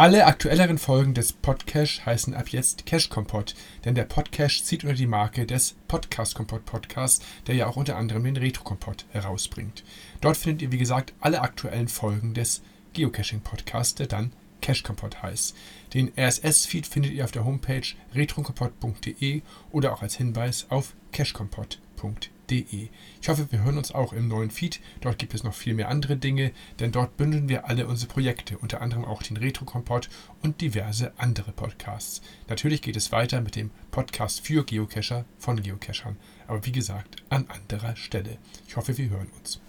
Alle aktuelleren Folgen des Podcash heißen ab jetzt Cash Kompott, denn der Podcash zieht unter die Marke des Podcast Kompott Podcasts, der ja auch unter anderem den Retro Kompott herausbringt. Dort findet ihr, wie gesagt, alle aktuellen Folgen des Geocaching Podcasts, der dann Cash Kompott heißt. Den RSS-Feed findet ihr auf der Homepage retrokompott.de oder auch als Hinweis auf cashkompott.de www.ftf.de. Ich hoffe, wir hören uns auch im neuen Feed. Dort gibt es noch viel mehr andere Dinge, denn dort bündeln wir alle unsere Projekte, unter anderem auch den Retro-Kompott und diverse andere Podcasts. Natürlich geht es weiter mit dem Podcast für Geocacher von Geocachern, aber wie gesagt, an anderer Stelle. Ich hoffe, wir hören uns.